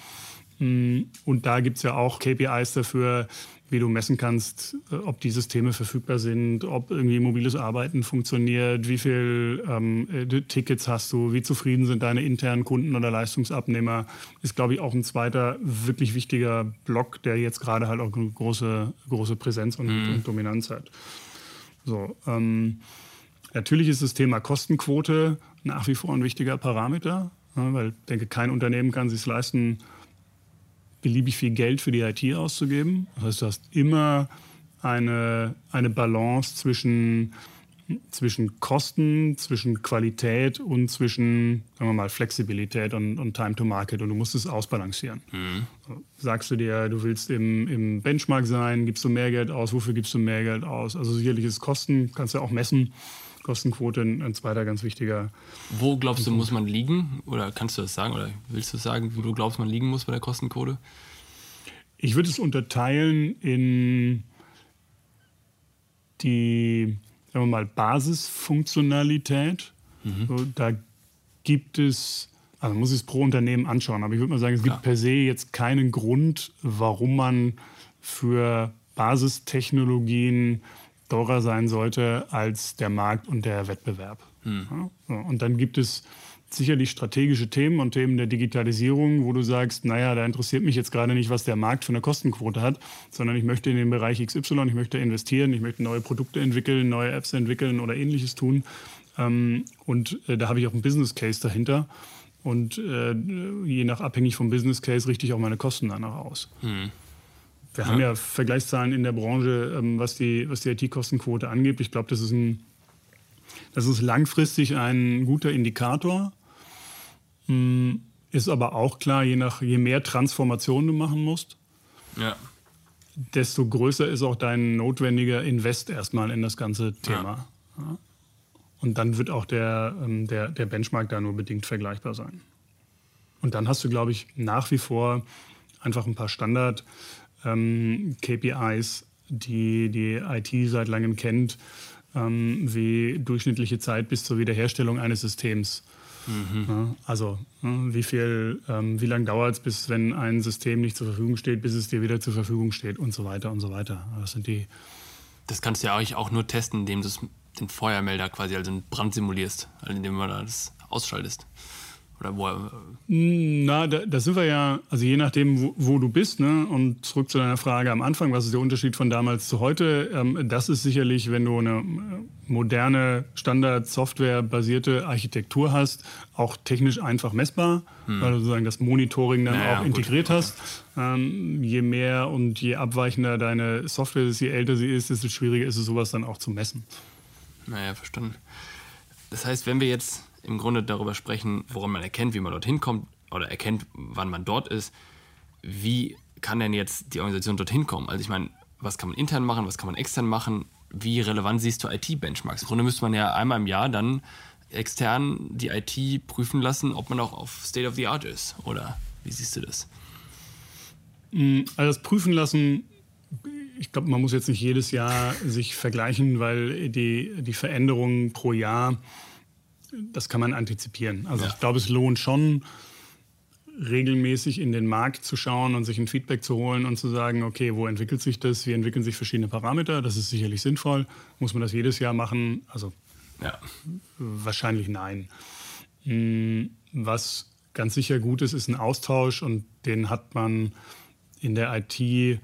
Mm, und da gibt es ja auch KPIs dafür, wie du messen kannst, äh, ob die Systeme verfügbar sind, ob irgendwie mobiles Arbeiten funktioniert, wie viele ähm, äh, Tickets hast du, wie zufrieden sind deine internen Kunden oder Leistungsabnehmer, ist, glaube ich, auch ein zweiter wirklich wichtiger Block, der jetzt gerade halt auch eine große, große Präsenz und, mhm. und Dominanz hat. So, ähm, natürlich ist das Thema Kostenquote nach wie vor ein wichtiger Parameter, ja, weil ich denke, kein Unternehmen kann sich leisten, beliebig viel Geld für die IT auszugeben. Das heißt, du hast immer eine, eine Balance zwischen, zwischen Kosten, zwischen Qualität und zwischen, sagen wir mal, Flexibilität und, und Time to Market. Und du musst es ausbalancieren. Mhm. Sagst du dir, du willst im, im Benchmark sein, gibst du mehr Geld aus, wofür gibst du mehr Geld aus? Also sicherlich ist Kosten, kannst du auch messen. Kostenquote ein, zweiter ganz wichtiger. Wo glaubst du, muss man liegen? Oder kannst du das sagen? Oder willst du sagen, wo du glaubst, man liegen muss bei der Kostenquote? Ich würde es unterteilen in die, sagen wir mal, Basisfunktionalität. Mhm. So, da gibt es, also man muss es pro Unternehmen anschauen, aber ich würde mal sagen, es gibt ja. per se jetzt keinen Grund, warum man für Basistechnologien teurer sein sollte als der Markt und der Wettbewerb. Hm. Ja, und dann gibt es sicherlich strategische Themen und Themen der Digitalisierung, wo du sagst, naja, da interessiert mich jetzt gerade nicht, was der Markt für eine Kostenquote hat, sondern ich möchte in den Bereich XY, ich möchte investieren, ich möchte neue Produkte entwickeln, neue Apps entwickeln oder ähnliches tun. Ähm, und äh, da habe ich auch einen Business Case dahinter. Und äh, je nach abhängig vom Business Case richte ich auch meine Kosten danach aus. Hm. Wir ja. haben ja Vergleichszahlen in der Branche, ähm, was die, was die IT-Kostenquote angeht. Ich glaube, das, ist das ist langfristig ein guter Indikator. Hm, ist aber auch klar, je, nach, je mehr Transformation du machen musst, ja. desto größer ist auch dein notwendiger Invest erstmal in das ganze Thema. Ja. Und dann wird auch der, ähm, der, der Benchmark da nur bedingt vergleichbar sein. Und dann hast du, glaube ich, nach wie vor einfach ein paar Standard- ähm, KPIs, die die IT seit langem kennt, ähm, wie durchschnittliche Zeit bis zur Wiederherstellung eines Systems. Mhm. Ja, also wie viel, ähm, wie lange dauert es, bis wenn ein System nicht zur Verfügung steht, bis es dir wieder zur Verfügung steht und so weiter und so weiter. Das sind die. Das kannst du ja eigentlich auch nur testen, indem du den Feuermelder quasi als einen Brand simulierst, also indem du das ausschaltest. Oder wo Na, da, da, sind wir ja, also je nachdem, wo, wo, du bist, ne? und zurück zu deiner Frage am Anfang, was ist der Unterschied von damals zu heute? Ähm, das ist sicherlich, wenn du eine äh, moderne, Standard-Software-basierte Architektur hast, auch technisch einfach messbar, hm. weil du sozusagen das Monitoring dann naja, auch integriert gut, hast. Ähm, je mehr und je abweichender deine Software ist, je älter sie ist, desto schwieriger ist es, sowas dann auch zu messen. Naja, verstanden. Das heißt, wenn wir jetzt im Grunde darüber sprechen, woran man erkennt, wie man dorthin kommt oder erkennt, wann man dort ist. Wie kann denn jetzt die Organisation dorthin kommen? Also ich meine, was kann man intern machen, was kann man extern machen? Wie relevant siehst du IT-Benchmarks? Im Grunde müsste man ja einmal im Jahr dann extern die IT prüfen lassen, ob man auch auf State of the Art ist. Oder wie siehst du das? Mm, also das Prüfen lassen, ich glaube, man muss jetzt nicht jedes Jahr sich vergleichen, weil die, die Veränderungen pro Jahr das kann man antizipieren. Also ja. ich glaube, es lohnt schon, regelmäßig in den Markt zu schauen und sich ein Feedback zu holen und zu sagen, okay, wo entwickelt sich das? Wie entwickeln sich verschiedene Parameter? Das ist sicherlich sinnvoll. Muss man das jedes Jahr machen? Also ja. wahrscheinlich nein. Hm, was ganz sicher gut ist, ist ein Austausch und den hat man in der IT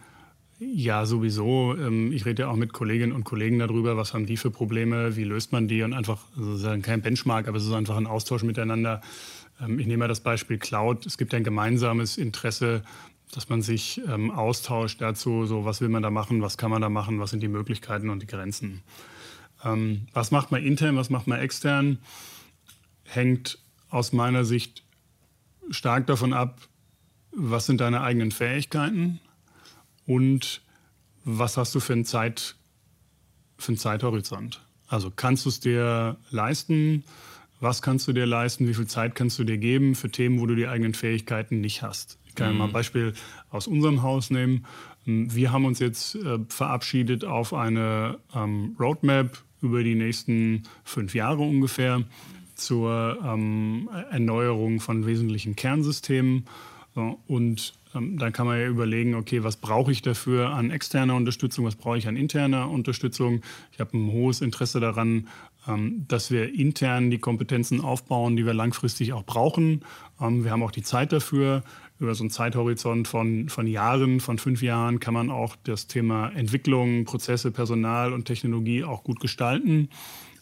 ja, sowieso. Ähm, ich rede ja auch mit Kolleginnen und Kollegen darüber, was haben die für Probleme, wie löst man die und einfach sozusagen kein Benchmark, aber es ist einfach ein Austausch miteinander. Ähm, ich nehme mal das Beispiel Cloud. Es gibt ein gemeinsames Interesse dass man sich ähm, austauscht dazu, so was will man da machen, was kann man da machen, was sind die Möglichkeiten und die Grenzen. Was macht man intern, was macht man extern, hängt aus meiner Sicht stark davon ab, was sind deine eigenen Fähigkeiten und was hast du für einen, Zeit, für einen Zeithorizont. Also kannst du es dir leisten, was kannst du dir leisten, wie viel Zeit kannst du dir geben für Themen, wo du die eigenen Fähigkeiten nicht hast. Ich kann mhm. mal ein Beispiel aus unserem Haus nehmen. Wir haben uns jetzt äh, verabschiedet auf eine ähm, Roadmap über die nächsten fünf Jahre ungefähr zur ähm, Erneuerung von wesentlichen Kernsystemen. So, und ähm, dann kann man ja überlegen, okay, was brauche ich dafür an externer Unterstützung, was brauche ich an interner Unterstützung. Ich habe ein hohes Interesse daran, ähm, dass wir intern die Kompetenzen aufbauen, die wir langfristig auch brauchen. Ähm, wir haben auch die Zeit dafür. Über so einen Zeithorizont von, von Jahren, von fünf Jahren, kann man auch das Thema Entwicklung, Prozesse, Personal und Technologie auch gut gestalten.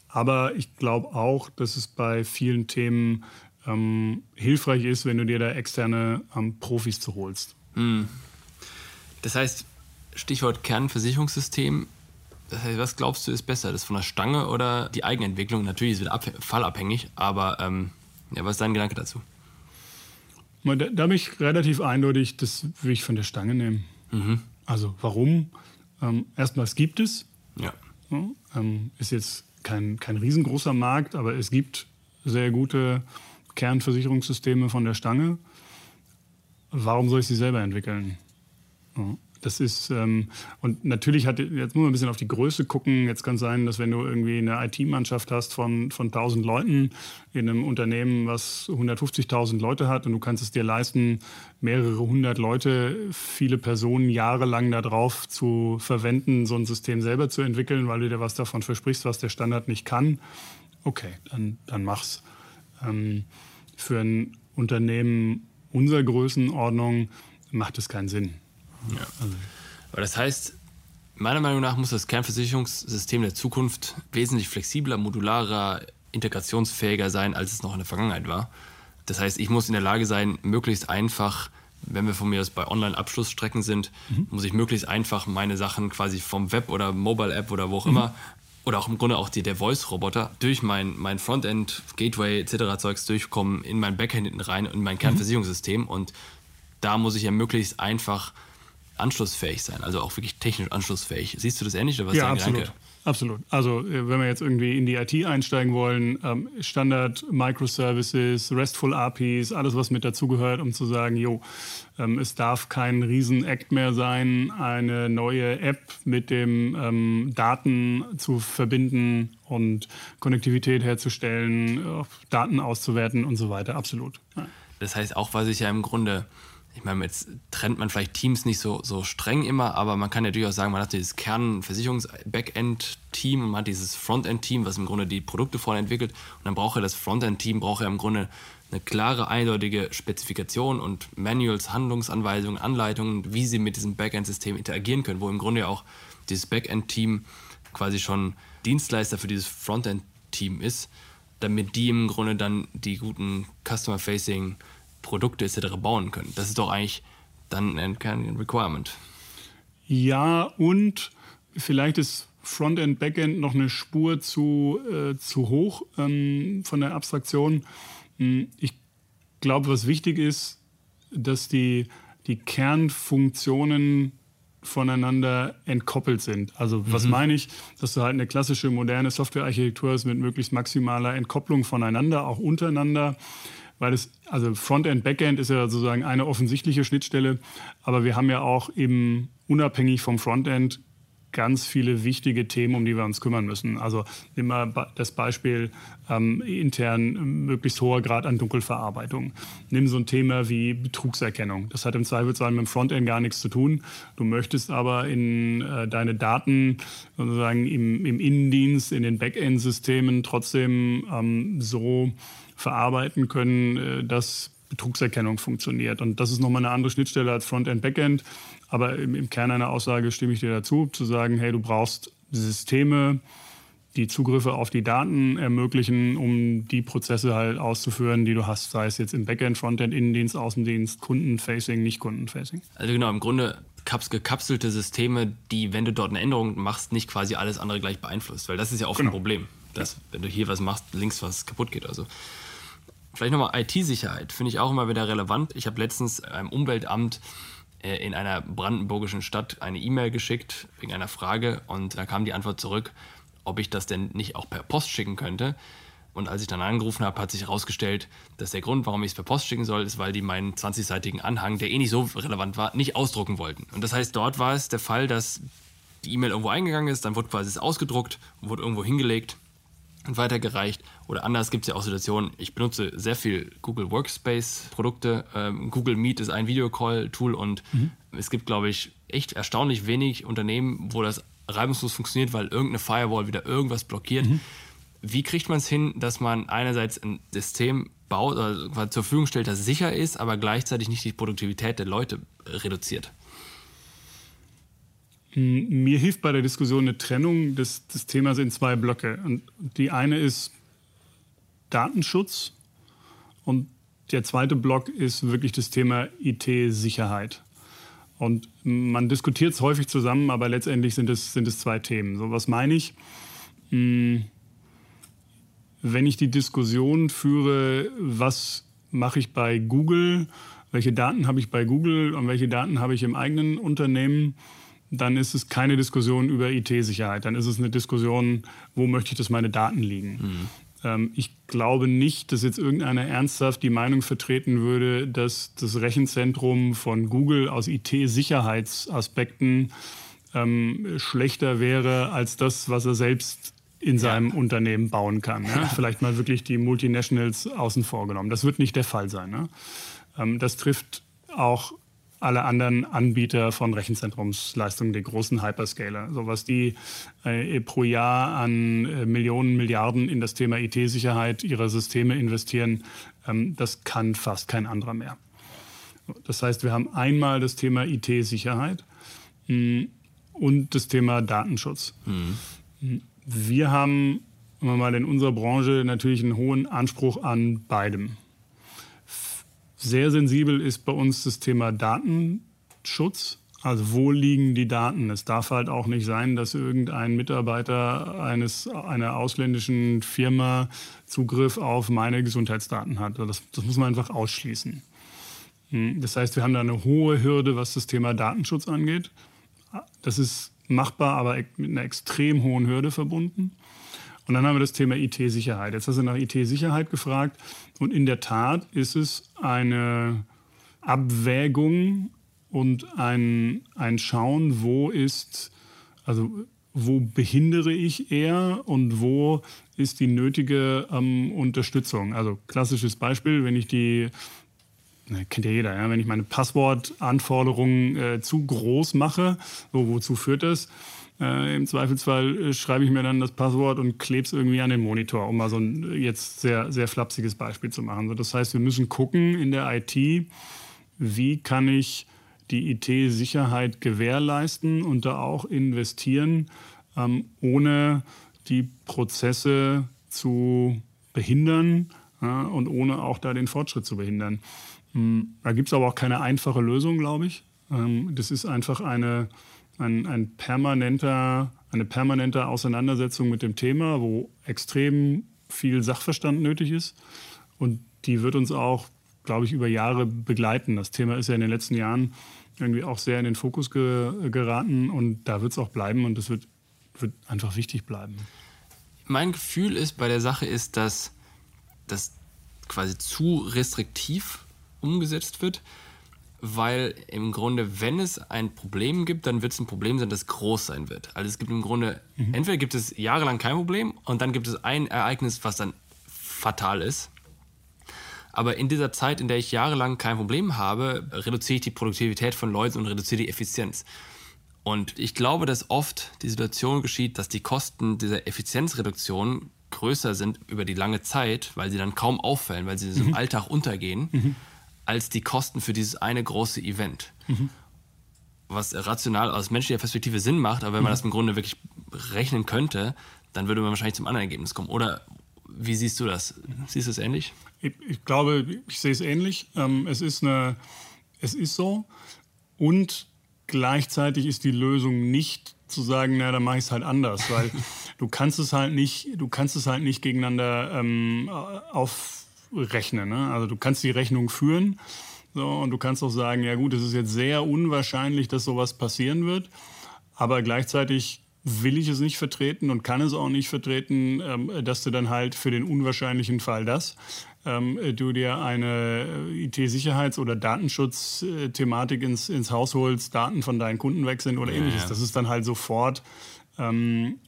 Aber ich glaube auch, dass es bei vielen Themen ähm, hilfreich ist, wenn du dir da externe ähm, Profis zu holst. Hm. Das heißt, Stichwort Kernversicherungssystem, das heißt, was glaubst du ist besser, das von der Stange oder die Eigenentwicklung? Natürlich ist es wieder fallabhängig, aber ähm, ja, was ist dein Gedanke dazu? Da, da bin ich relativ eindeutig, das will ich von der Stange nehmen. Mhm. Also warum? Ähm, erstmal, es gibt es. Ja. ja ähm, ist jetzt kein, kein riesengroßer Markt, aber es gibt sehr gute Kernversicherungssysteme von der Stange. Warum soll ich sie selber entwickeln? Ja. Das ist, ähm, und natürlich hat, jetzt muss man ein bisschen auf die Größe gucken. Jetzt kann es sein, dass wenn du irgendwie eine IT-Mannschaft hast von, von 1000 Leuten in einem Unternehmen, was 150.000 Leute hat und du kannst es dir leisten, mehrere hundert Leute, viele Personen jahrelang darauf zu verwenden, so ein System selber zu entwickeln, weil du dir was davon versprichst, was der Standard nicht kann. Okay, dann, dann mach's. Ähm, für ein Unternehmen unserer Größenordnung macht es keinen Sinn. Ja. Aber das heißt, meiner Meinung nach muss das Kernversicherungssystem der Zukunft wesentlich flexibler, modularer, integrationsfähiger sein, als es noch in der Vergangenheit war. Das heißt, ich muss in der Lage sein, möglichst einfach, wenn wir von mir aus bei Online-Abschlussstrecken sind, mhm. muss ich möglichst einfach meine Sachen quasi vom Web oder Mobile-App oder wo auch mhm. immer oder auch im Grunde auch die, der Voice-Roboter durch mein, mein Frontend, Gateway etc. Zeugs durchkommen in mein Backend hinten rein, in mein mhm. Kernversicherungssystem und da muss ich ja möglichst einfach anschlussfähig sein, also auch wirklich technisch anschlussfähig. Siehst du das ähnlich oder was ja, absolut. Gedanke? Absolut. Also äh, wenn wir jetzt irgendwie in die IT einsteigen wollen, ähm, Standard Microservices, RESTful APIs, alles was mit dazugehört, um zu sagen, jo, ähm, es darf kein Riesen-Act mehr sein, eine neue App mit dem ähm, Daten zu verbinden und Konnektivität herzustellen, äh, Daten auszuwerten und so weiter. Absolut. Ja. Das heißt auch, was ich ja im Grunde ich meine, jetzt trennt man vielleicht Teams nicht so, so streng immer, aber man kann ja durchaus sagen, man hat dieses Kern-Versicherungs-Backend-Team und man hat dieses Frontend-Team, was im Grunde die Produkte vorne entwickelt. Und dann braucht ja das Frontend-Team braucht ja im Grunde eine klare, eindeutige Spezifikation und Manuals, Handlungsanweisungen, Anleitungen, wie sie mit diesem Backend-System interagieren können, wo im Grunde ja auch dieses Backend-Team quasi schon Dienstleister für dieses Frontend-Team ist, damit die im Grunde dann die guten Customer-Facing- Produkte etc. bauen können. Das ist doch eigentlich dann kein Requirement. Ja, und vielleicht ist Frontend, Backend noch eine Spur zu, äh, zu hoch ähm, von der Abstraktion. Hm, ich glaube, was wichtig ist, dass die, die Kernfunktionen voneinander entkoppelt sind. Also was mhm. meine ich? Dass du halt eine klassische moderne Softwarearchitektur hast mit möglichst maximaler Entkopplung voneinander, auch untereinander weil es, also Frontend, Backend ist ja sozusagen eine offensichtliche Schnittstelle, aber wir haben ja auch eben unabhängig vom Frontend ganz viele wichtige Themen, um die wir uns kümmern müssen. Also nehmen wir das Beispiel ähm, intern möglichst hoher Grad an Dunkelverarbeitung. Nimm so ein Thema wie Betrugserkennung. Das hat im Zweifelsfall mit dem Frontend gar nichts zu tun. Du möchtest aber in äh, deine Daten sozusagen im, im Innendienst, in den Backend-Systemen trotzdem ähm, so verarbeiten können, äh, dass Betrugserkennung funktioniert. Und das ist nochmal eine andere Schnittstelle als Frontend, Backend. Aber im, im Kern einer Aussage stimme ich dir dazu, zu sagen, hey, du brauchst Systeme, die Zugriffe auf die Daten ermöglichen, um die Prozesse halt auszuführen, die du hast, sei es jetzt im Backend, Frontend, Innendienst, Außendienst, Kundenfacing, nicht Kundenfacing. Also genau, im Grunde gekapselte Systeme, die, wenn du dort eine Änderung machst, nicht quasi alles andere gleich beeinflusst, weil das ist ja oft genau. ein Problem, dass wenn du hier was machst, links was kaputt geht. Also vielleicht nochmal IT-Sicherheit finde ich auch immer wieder relevant. Ich habe letztens einem Umweltamt äh, in einer brandenburgischen Stadt eine E-Mail geschickt wegen einer Frage und da kam die Antwort zurück, ob ich das denn nicht auch per Post schicken könnte. Und als ich dann angerufen habe, hat sich herausgestellt, dass der Grund, warum ich es per Post schicken soll, ist, weil die meinen 20-seitigen Anhang, der eh nicht so relevant war, nicht ausdrucken wollten. Und das heißt, dort war es der Fall, dass die E-Mail irgendwo eingegangen ist, dann wurde quasi es ausgedruckt wurde irgendwo hingelegt und weitergereicht. Oder anders gibt es ja auch Situationen, ich benutze sehr viel Google Workspace Produkte. Ähm, Google Meet ist ein Videocall-Tool und mhm. es gibt, glaube ich, echt erstaunlich wenig Unternehmen, wo das reibungslos funktioniert, weil irgendeine Firewall wieder irgendwas blockiert. Mhm. Wie kriegt man es hin, dass man einerseits ein System baut oder zur Verfügung stellt, das sicher ist, aber gleichzeitig nicht die Produktivität der Leute reduziert? Mir hilft bei der Diskussion eine Trennung des, des Themas in zwei Blöcke. Und die eine ist Datenschutz und der zweite Block ist wirklich das Thema IT-Sicherheit. Und man diskutiert es häufig zusammen, aber letztendlich sind es, sind es zwei Themen. So, was meine ich? Hm, wenn ich die Diskussion führe, was mache ich bei Google, welche Daten habe ich bei Google und welche Daten habe ich im eigenen Unternehmen, dann ist es keine Diskussion über IT-Sicherheit. Dann ist es eine Diskussion, wo möchte ich, dass meine Daten liegen. Mhm. Ähm, ich glaube nicht, dass jetzt irgendeiner ernsthaft die Meinung vertreten würde, dass das Rechenzentrum von Google aus IT-Sicherheitsaspekten ähm, schlechter wäre als das, was er selbst in seinem ja. Unternehmen bauen kann. Ja? Vielleicht mal wirklich die Multinationals außen vor genommen. Das wird nicht der Fall sein. Ne? Ähm, das trifft auch alle anderen Anbieter von Rechenzentrumsleistungen, die großen Hyperscaler. So was die äh, pro Jahr an äh, Millionen, Milliarden in das Thema IT-Sicherheit ihrer Systeme investieren, ähm, das kann fast kein anderer mehr. Das heißt, wir haben einmal das Thema IT-Sicherheit mm, und das Thema Datenschutz. Mhm. Wir haben mal in unserer Branche natürlich einen hohen Anspruch an beidem. Sehr sensibel ist bei uns das Thema Datenschutz. Also wo liegen die Daten? Es darf halt auch nicht sein, dass irgendein Mitarbeiter eines, einer ausländischen Firma Zugriff auf meine Gesundheitsdaten hat. Das, das muss man einfach ausschließen. Hm, das heißt, wir haben da eine hohe Hürde, was das Thema Datenschutz angeht. Das ist machbar, aber mit einer extrem hohen Hürde verbunden. Und dann haben wir das Thema IT-Sicherheit. Jetzt hast du nach IT-Sicherheit gefragt. Und in der Tat ist es eine Abwägung und ein, ein Schauen, wo ist, also wo behindere ich eher und wo ist die nötige ähm, Unterstützung. Also klassisches Beispiel, wenn ich die, kennt ja jeder, ja, wenn ich meine Passwortanforderungen äh, zu groß mache, so, wozu führt das? Äh, Im Zweifelsfall äh, schreibe ich mir dann das Passwort und klebe es irgendwie an den Monitor, um mal so ein jetzt sehr, sehr flapsiges Beispiel zu machen. So, das heißt, wir müssen gucken in der IT, wie kann ich die IT-Sicherheit gewährleisten und da auch investieren, ähm, ohne die Prozesse zu behindern ja, und ohne auch da den Fortschritt zu behindern. Hm, da gibt es aber auch keine einfache Lösung, glaube ich. Ähm, das ist einfach eine ein, ein permanenter, eine permanente Auseinandersetzung mit dem Thema, wo extrem viel Sachverstand nötig ist. Und die wird uns auch, glaube ich, über Jahre begleiten. Das Thema ist ja in den letzten Jahren irgendwie auch sehr in den Fokus ge geraten und da wird es auch bleiben und es wird, wird einfach wichtig bleiben. Mein Gefühl ist bei der Sache ist, dass das quasi zu restriktiv umgesetzt wird weil im Grunde, wenn es ein Problem gibt, dann wird es ein Problem sein, das groß sein wird. Also es gibt im Grunde, mhm. entweder gibt es jahrelang kein Problem und dann gibt es ein Ereignis, was dann fatal ist. Aber in dieser Zeit, in der ich jahrelang kein Problem habe, reduziere ich die Produktivität von Leuten und reduziere die Effizienz. Und ich glaube, dass oft die Situation geschieht, dass die Kosten dieser Effizienzreduktion größer sind über die lange Zeit, weil sie dann kaum auffallen, weil sie mhm. im Alltag untergehen. Mhm als die Kosten für dieses eine große Event. Mhm. Was rational aus menschlicher Perspektive Sinn macht, aber wenn man mhm. das im Grunde wirklich rechnen könnte, dann würde man wahrscheinlich zum anderen Ergebnis kommen. Oder wie siehst du das? Siehst du es ähnlich? Ich, ich glaube, ich sehe es ähnlich. Ähm, es, ist eine, es ist so. Und gleichzeitig ist die Lösung nicht zu sagen, na, dann mache ich es halt anders, weil du kannst es halt nicht, du kannst es halt nicht gegeneinander ähm, aufrechnen. Ne? Also du kannst die Rechnung führen so, und du kannst auch sagen, ja gut, es ist jetzt sehr unwahrscheinlich, dass sowas passieren wird, aber gleichzeitig will ich es nicht vertreten und kann es auch nicht vertreten, ähm, dass du dann halt für den unwahrscheinlichen Fall das ähm, du dir eine äh, IT-Sicherheits- oder Datenschutzthematik ins, ins Haus holst, Daten von deinen Kunden weg sind oder ja, ähnliches. Ja. Das ist dann halt sofort ähm,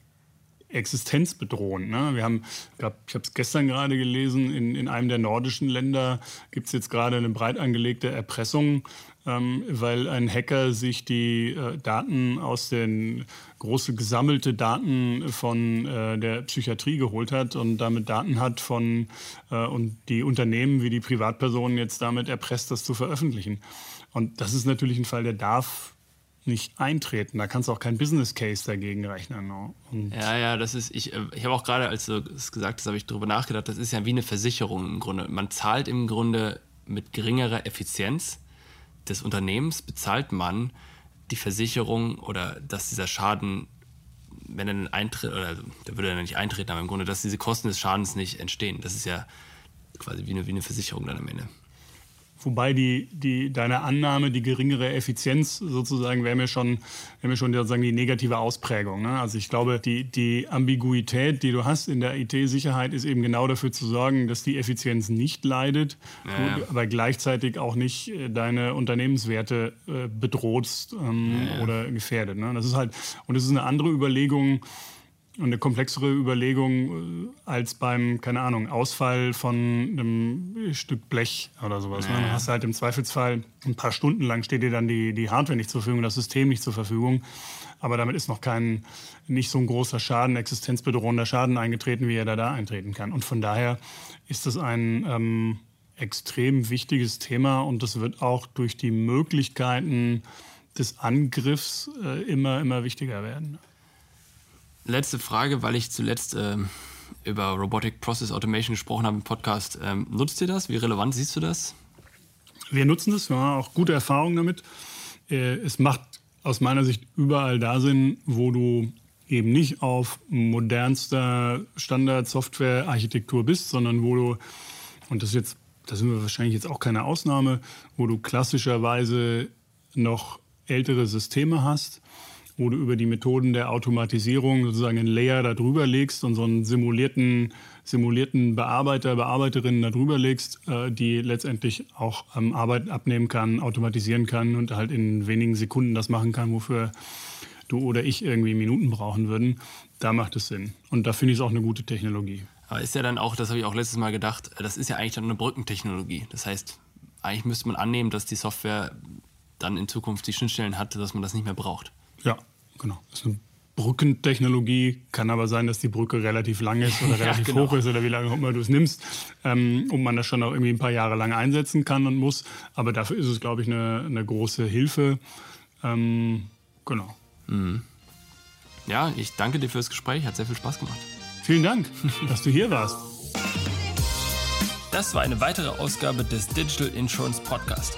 existenzbedrohend. Ne? Wir haben, glaub, ich habe es gestern gerade gelesen, in, in einem der nordischen Länder gibt es jetzt gerade eine breit angelegte Erpressung, ähm, weil ein Hacker sich die äh, Daten aus den große gesammelte Daten von äh, der Psychiatrie geholt hat und damit Daten hat von äh, und die Unternehmen wie die Privatpersonen jetzt damit erpresst, das zu veröffentlichen. Und das ist natürlich ein Fall, der darf nicht eintreten. Da kannst du auch kein Business Case dagegen rechnen. Ne? Und ja, ja, das ist, ich, äh, ich habe auch gerade, als du es gesagt hast, habe ich darüber nachgedacht, das ist ja wie eine Versicherung im Grunde. Man zahlt im Grunde mit geringerer Effizienz des Unternehmens, bezahlt man die Versicherung oder dass dieser Schaden, wenn er dann eintritt, oder der würde dann nicht eintreten, aber im Grunde, dass diese Kosten des Schadens nicht entstehen. Das ist ja quasi wie eine, wie eine Versicherung dann am Ende. Wobei die, die, deine Annahme, die geringere Effizienz sozusagen, wäre mir schon, wär mir schon sozusagen die negative Ausprägung. Ne? Also ich glaube, die, die Ambiguität, die du hast in der IT-Sicherheit, ist eben genau dafür zu sorgen, dass die Effizienz nicht leidet, ja. du, aber gleichzeitig auch nicht äh, deine Unternehmenswerte äh, bedroht ähm, ja. oder gefährdet. Ne? Das ist halt, und das ist eine andere Überlegung, und eine komplexere Überlegung äh, als beim, keine Ahnung, Ausfall von einem Stück Blech oder sowas. Ne? Ja. Dann hast du halt im Zweifelsfall ein paar Stunden lang steht dir dann die, die Hardware nicht zur Verfügung, das System nicht zur Verfügung. Aber damit ist noch kein, nicht so ein großer Schaden, existenzbedrohender Schaden eingetreten, wie er da, da eintreten kann. Und von daher ist das ein ähm, extrem wichtiges Thema und das wird auch durch die Möglichkeiten des Angriffs äh, immer, immer wichtiger werden letzte Frage, weil ich zuletzt ähm, über Robotic Process Automation gesprochen habe im Podcast. Ähm, nutzt ihr das? Wie relevant siehst du das? Wir nutzen das, wir haben auch gute Erfahrungen damit. Äh, es macht aus meiner Sicht überall da Sinn, wo du eben nicht auf modernster Standard-Software-Architektur bist, sondern wo du, und das jetzt, da sind wir wahrscheinlich jetzt auch keine Ausnahme, wo du klassischerweise noch ältere Systeme hast wo du über die Methoden der Automatisierung sozusagen einen Layer darüber legst und so einen simulierten, simulierten Bearbeiter, Bearbeiterin darüber legst, äh, die letztendlich auch ähm, Arbeit abnehmen kann, automatisieren kann und halt in wenigen Sekunden das machen kann, wofür du oder ich irgendwie Minuten brauchen würden. Da macht es Sinn. Und da finde ich es auch eine gute Technologie. Aber ist ja dann auch, das habe ich auch letztes Mal gedacht, das ist ja eigentlich dann eine Brückentechnologie. Das heißt, eigentlich müsste man annehmen, dass die Software dann in Zukunft die Schnittstellen hat, dass man das nicht mehr braucht. Ja, genau. Das ist eine Brückentechnologie. Kann aber sein, dass die Brücke relativ lang ist oder relativ ja, genau. hoch ist oder wie lange auch immer du es nimmst ähm, und man das schon auch irgendwie ein paar Jahre lang einsetzen kann und muss. Aber dafür ist es, glaube ich, eine, eine große Hilfe. Ähm, genau. Mhm. Ja, ich danke dir fürs Gespräch. Hat sehr viel Spaß gemacht. Vielen Dank, dass du hier warst. Das war eine weitere Ausgabe des Digital Insurance Podcast.